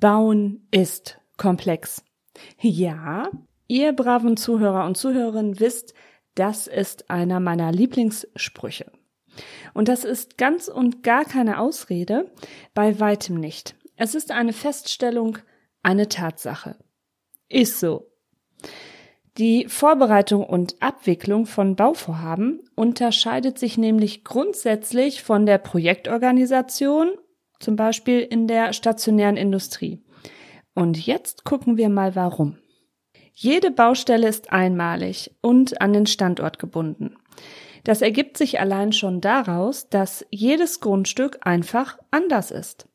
Bauen ist komplex. Ja, ihr braven Zuhörer und Zuhörerinnen wisst, das ist einer meiner Lieblingssprüche. Und das ist ganz und gar keine Ausrede, bei weitem nicht. Es ist eine Feststellung, eine Tatsache. Ist so. Die Vorbereitung und Abwicklung von Bauvorhaben unterscheidet sich nämlich grundsätzlich von der Projektorganisation, zum Beispiel in der stationären Industrie. Und jetzt gucken wir mal warum. Jede Baustelle ist einmalig und an den Standort gebunden. Das ergibt sich allein schon daraus, dass jedes Grundstück einfach anders ist.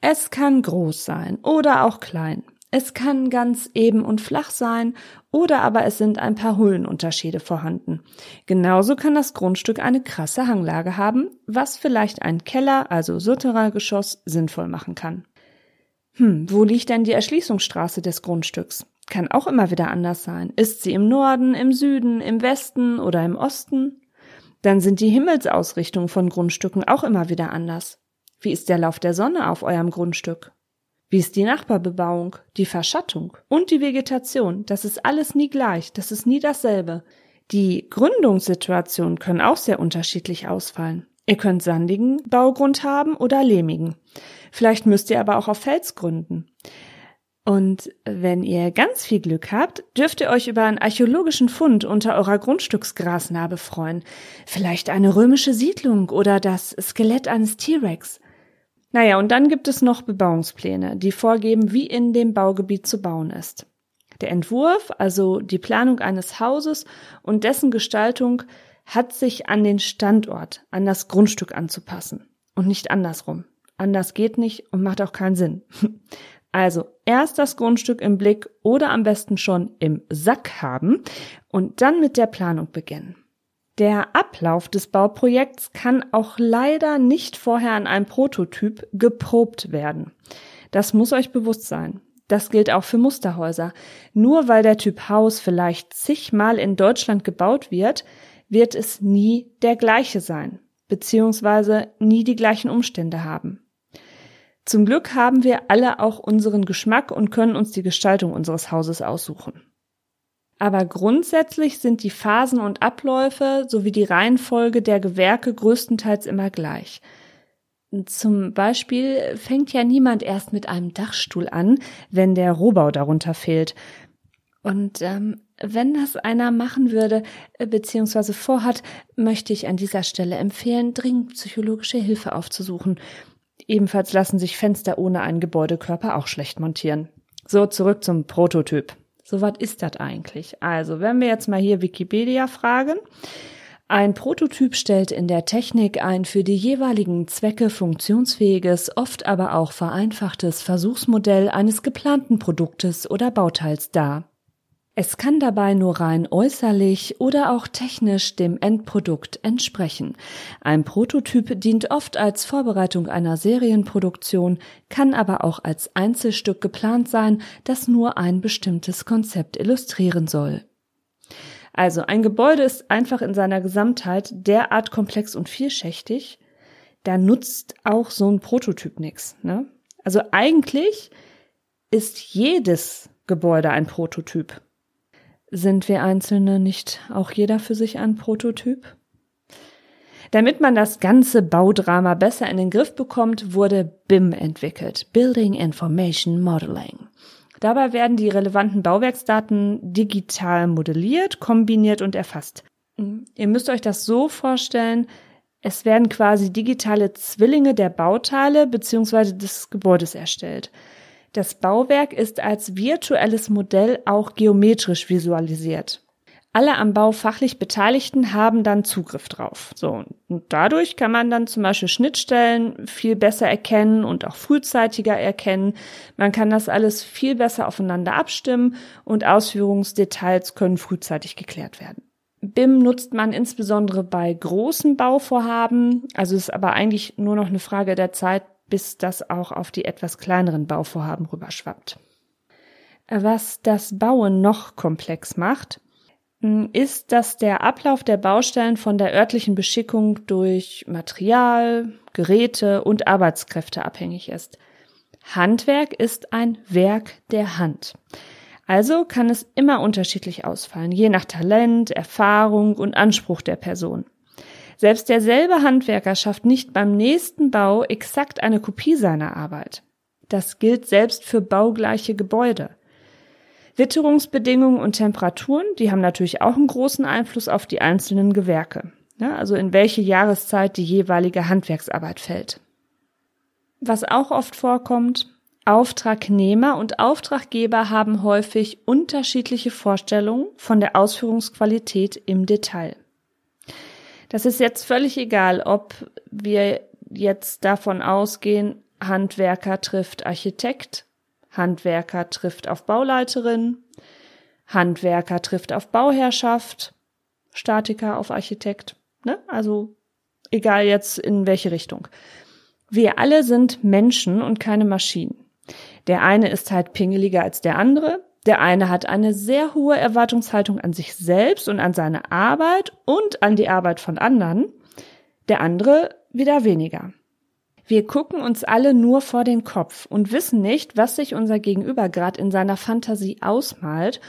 Es kann groß sein oder auch klein. Es kann ganz eben und flach sein oder aber es sind ein paar Höhenunterschiede vorhanden. Genauso kann das Grundstück eine krasse Hanglage haben, was vielleicht ein Keller, also Souterraingeschoss, sinnvoll machen kann. Hm, wo liegt denn die Erschließungsstraße des Grundstücks? Kann auch immer wieder anders sein. Ist sie im Norden, im Süden, im Westen oder im Osten? Dann sind die Himmelsausrichtungen von Grundstücken auch immer wieder anders. Wie ist der Lauf der Sonne auf eurem Grundstück? Wie ist die Nachbarbebauung, die Verschattung und die Vegetation? Das ist alles nie gleich, das ist nie dasselbe. Die Gründungssituationen können auch sehr unterschiedlich ausfallen. Ihr könnt sandigen Baugrund haben oder lehmigen. Vielleicht müsst ihr aber auch auf Fels gründen. Und wenn ihr ganz viel Glück habt, dürft ihr euch über einen archäologischen Fund unter eurer Grundstücksgrasnarbe freuen. Vielleicht eine römische Siedlung oder das Skelett eines T-Rex. Naja, und dann gibt es noch Bebauungspläne, die vorgeben, wie in dem Baugebiet zu bauen ist. Der Entwurf, also die Planung eines Hauses und dessen Gestaltung, hat sich an den Standort, an das Grundstück anzupassen und nicht andersrum. Anders geht nicht und macht auch keinen Sinn. Also erst das Grundstück im Blick oder am besten schon im Sack haben und dann mit der Planung beginnen. Der Ablauf des Bauprojekts kann auch leider nicht vorher an einem Prototyp geprobt werden. Das muss euch bewusst sein. Das gilt auch für Musterhäuser. Nur weil der Typ Haus vielleicht zigmal in Deutschland gebaut wird, wird es nie der gleiche sein, beziehungsweise nie die gleichen Umstände haben. Zum Glück haben wir alle auch unseren Geschmack und können uns die Gestaltung unseres Hauses aussuchen. Aber grundsätzlich sind die Phasen und Abläufe sowie die Reihenfolge der Gewerke größtenteils immer gleich. Zum Beispiel fängt ja niemand erst mit einem Dachstuhl an, wenn der Rohbau darunter fehlt. Und ähm, wenn das einer machen würde, äh, beziehungsweise vorhat, möchte ich an dieser Stelle empfehlen, dringend psychologische Hilfe aufzusuchen. Ebenfalls lassen sich Fenster ohne einen Gebäudekörper auch schlecht montieren. So, zurück zum Prototyp. So was ist das eigentlich? Also, wenn wir jetzt mal hier Wikipedia fragen, ein Prototyp stellt in der Technik ein für die jeweiligen Zwecke funktionsfähiges, oft aber auch vereinfachtes Versuchsmodell eines geplanten Produktes oder Bauteils dar. Es kann dabei nur rein äußerlich oder auch technisch dem Endprodukt entsprechen. Ein Prototyp dient oft als Vorbereitung einer Serienproduktion, kann aber auch als Einzelstück geplant sein, das nur ein bestimmtes Konzept illustrieren soll. Also ein Gebäude ist einfach in seiner Gesamtheit derart komplex und vielschichtig, da nutzt auch so ein Prototyp nichts. Ne? Also eigentlich ist jedes Gebäude ein Prototyp. Sind wir Einzelne nicht auch jeder für sich ein Prototyp? Damit man das ganze Baudrama besser in den Griff bekommt, wurde BIM entwickelt, Building Information Modeling. Dabei werden die relevanten Bauwerksdaten digital modelliert, kombiniert und erfasst. Ihr müsst euch das so vorstellen, es werden quasi digitale Zwillinge der Bauteile bzw. des Gebäudes erstellt. Das Bauwerk ist als virtuelles Modell auch geometrisch visualisiert. Alle am Bau fachlich Beteiligten haben dann Zugriff drauf. So, und dadurch kann man dann zum Beispiel Schnittstellen viel besser erkennen und auch frühzeitiger erkennen. Man kann das alles viel besser aufeinander abstimmen und Ausführungsdetails können frühzeitig geklärt werden. BIM nutzt man insbesondere bei großen Bauvorhaben, also ist aber eigentlich nur noch eine Frage der Zeit, bis das auch auf die etwas kleineren Bauvorhaben rüberschwappt. Was das Bauen noch komplex macht, ist, dass der Ablauf der Baustellen von der örtlichen Beschickung durch Material, Geräte und Arbeitskräfte abhängig ist. Handwerk ist ein Werk der Hand. Also kann es immer unterschiedlich ausfallen, je nach Talent, Erfahrung und Anspruch der Person. Selbst derselbe Handwerker schafft nicht beim nächsten Bau exakt eine Kopie seiner Arbeit. Das gilt selbst für baugleiche Gebäude. Witterungsbedingungen und Temperaturen, die haben natürlich auch einen großen Einfluss auf die einzelnen Gewerke. Ja, also in welche Jahreszeit die jeweilige Handwerksarbeit fällt. Was auch oft vorkommt, Auftragnehmer und Auftraggeber haben häufig unterschiedliche Vorstellungen von der Ausführungsqualität im Detail. Das ist jetzt völlig egal, ob wir jetzt davon ausgehen, Handwerker trifft Architekt, Handwerker trifft auf Bauleiterin, Handwerker trifft auf Bauherrschaft, Statiker auf Architekt, ne? Also egal jetzt in welche Richtung. Wir alle sind Menschen und keine Maschinen. Der eine ist halt pingeliger als der andere. Der eine hat eine sehr hohe Erwartungshaltung an sich selbst und an seine Arbeit und an die Arbeit von anderen. Der andere wieder weniger. Wir gucken uns alle nur vor den Kopf und wissen nicht, was sich unser Gegenüber gerade in seiner Fantasie ausmalt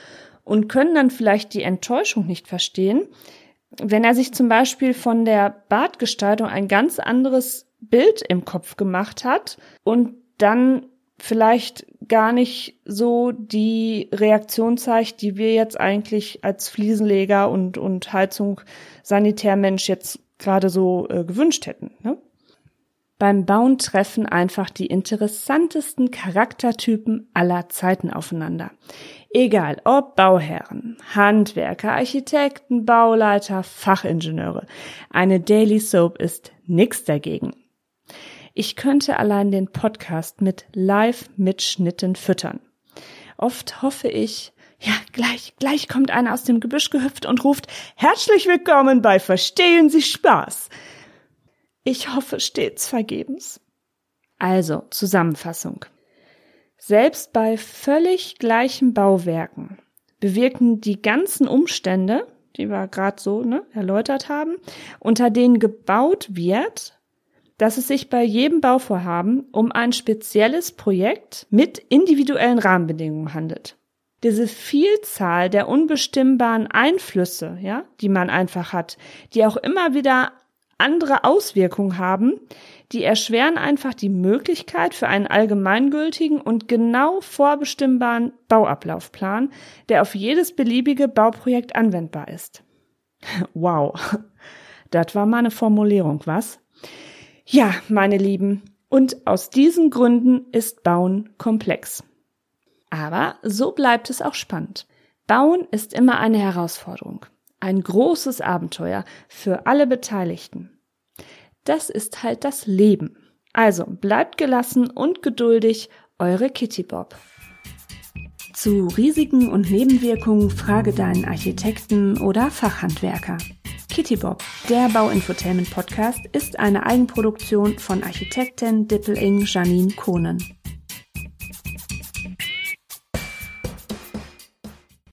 und können dann vielleicht die Enttäuschung nicht verstehen, wenn er sich zum Beispiel von der Bartgestaltung ein ganz anderes Bild im Kopf gemacht hat und dann vielleicht gar nicht so die Reaktion zeigt, die wir jetzt eigentlich als Fliesenleger und, und Heizung Sanitärmensch jetzt gerade so äh, gewünscht hätten. Ne? Beim Bauen treffen einfach die interessantesten Charaktertypen aller Zeiten aufeinander. Egal ob Bauherren, Handwerker, Architekten, Bauleiter, Fachingenieure. Eine Daily Soap ist nix dagegen. Ich könnte allein den Podcast mit Live-Mitschnitten füttern. Oft hoffe ich, ja, gleich, gleich kommt einer aus dem Gebüsch gehüpft und ruft, herzlich willkommen bei Verstehen Sie Spaß. Ich hoffe stets vergebens. Also, Zusammenfassung. Selbst bei völlig gleichen Bauwerken bewirken die ganzen Umstände, die wir gerade so ne, erläutert haben, unter denen gebaut wird, dass es sich bei jedem Bauvorhaben um ein spezielles Projekt mit individuellen Rahmenbedingungen handelt. Diese Vielzahl der unbestimmbaren Einflüsse, ja, die man einfach hat, die auch immer wieder andere Auswirkungen haben, die erschweren einfach die Möglichkeit für einen allgemeingültigen und genau vorbestimmbaren Bauablaufplan, der auf jedes beliebige Bauprojekt anwendbar ist. Wow. Das war mal eine Formulierung, was? Ja, meine Lieben, und aus diesen Gründen ist Bauen komplex. Aber so bleibt es auch spannend. Bauen ist immer eine Herausforderung, ein großes Abenteuer für alle Beteiligten. Das ist halt das Leben. Also bleibt gelassen und geduldig, eure Kitty Bob. Zu Risiken und Nebenwirkungen frage deinen Architekten oder Fachhandwerker. Kitty Bob, der Bauinfotainment Podcast, ist eine Eigenproduktion von Architektin Dippeling Janine Kohnen.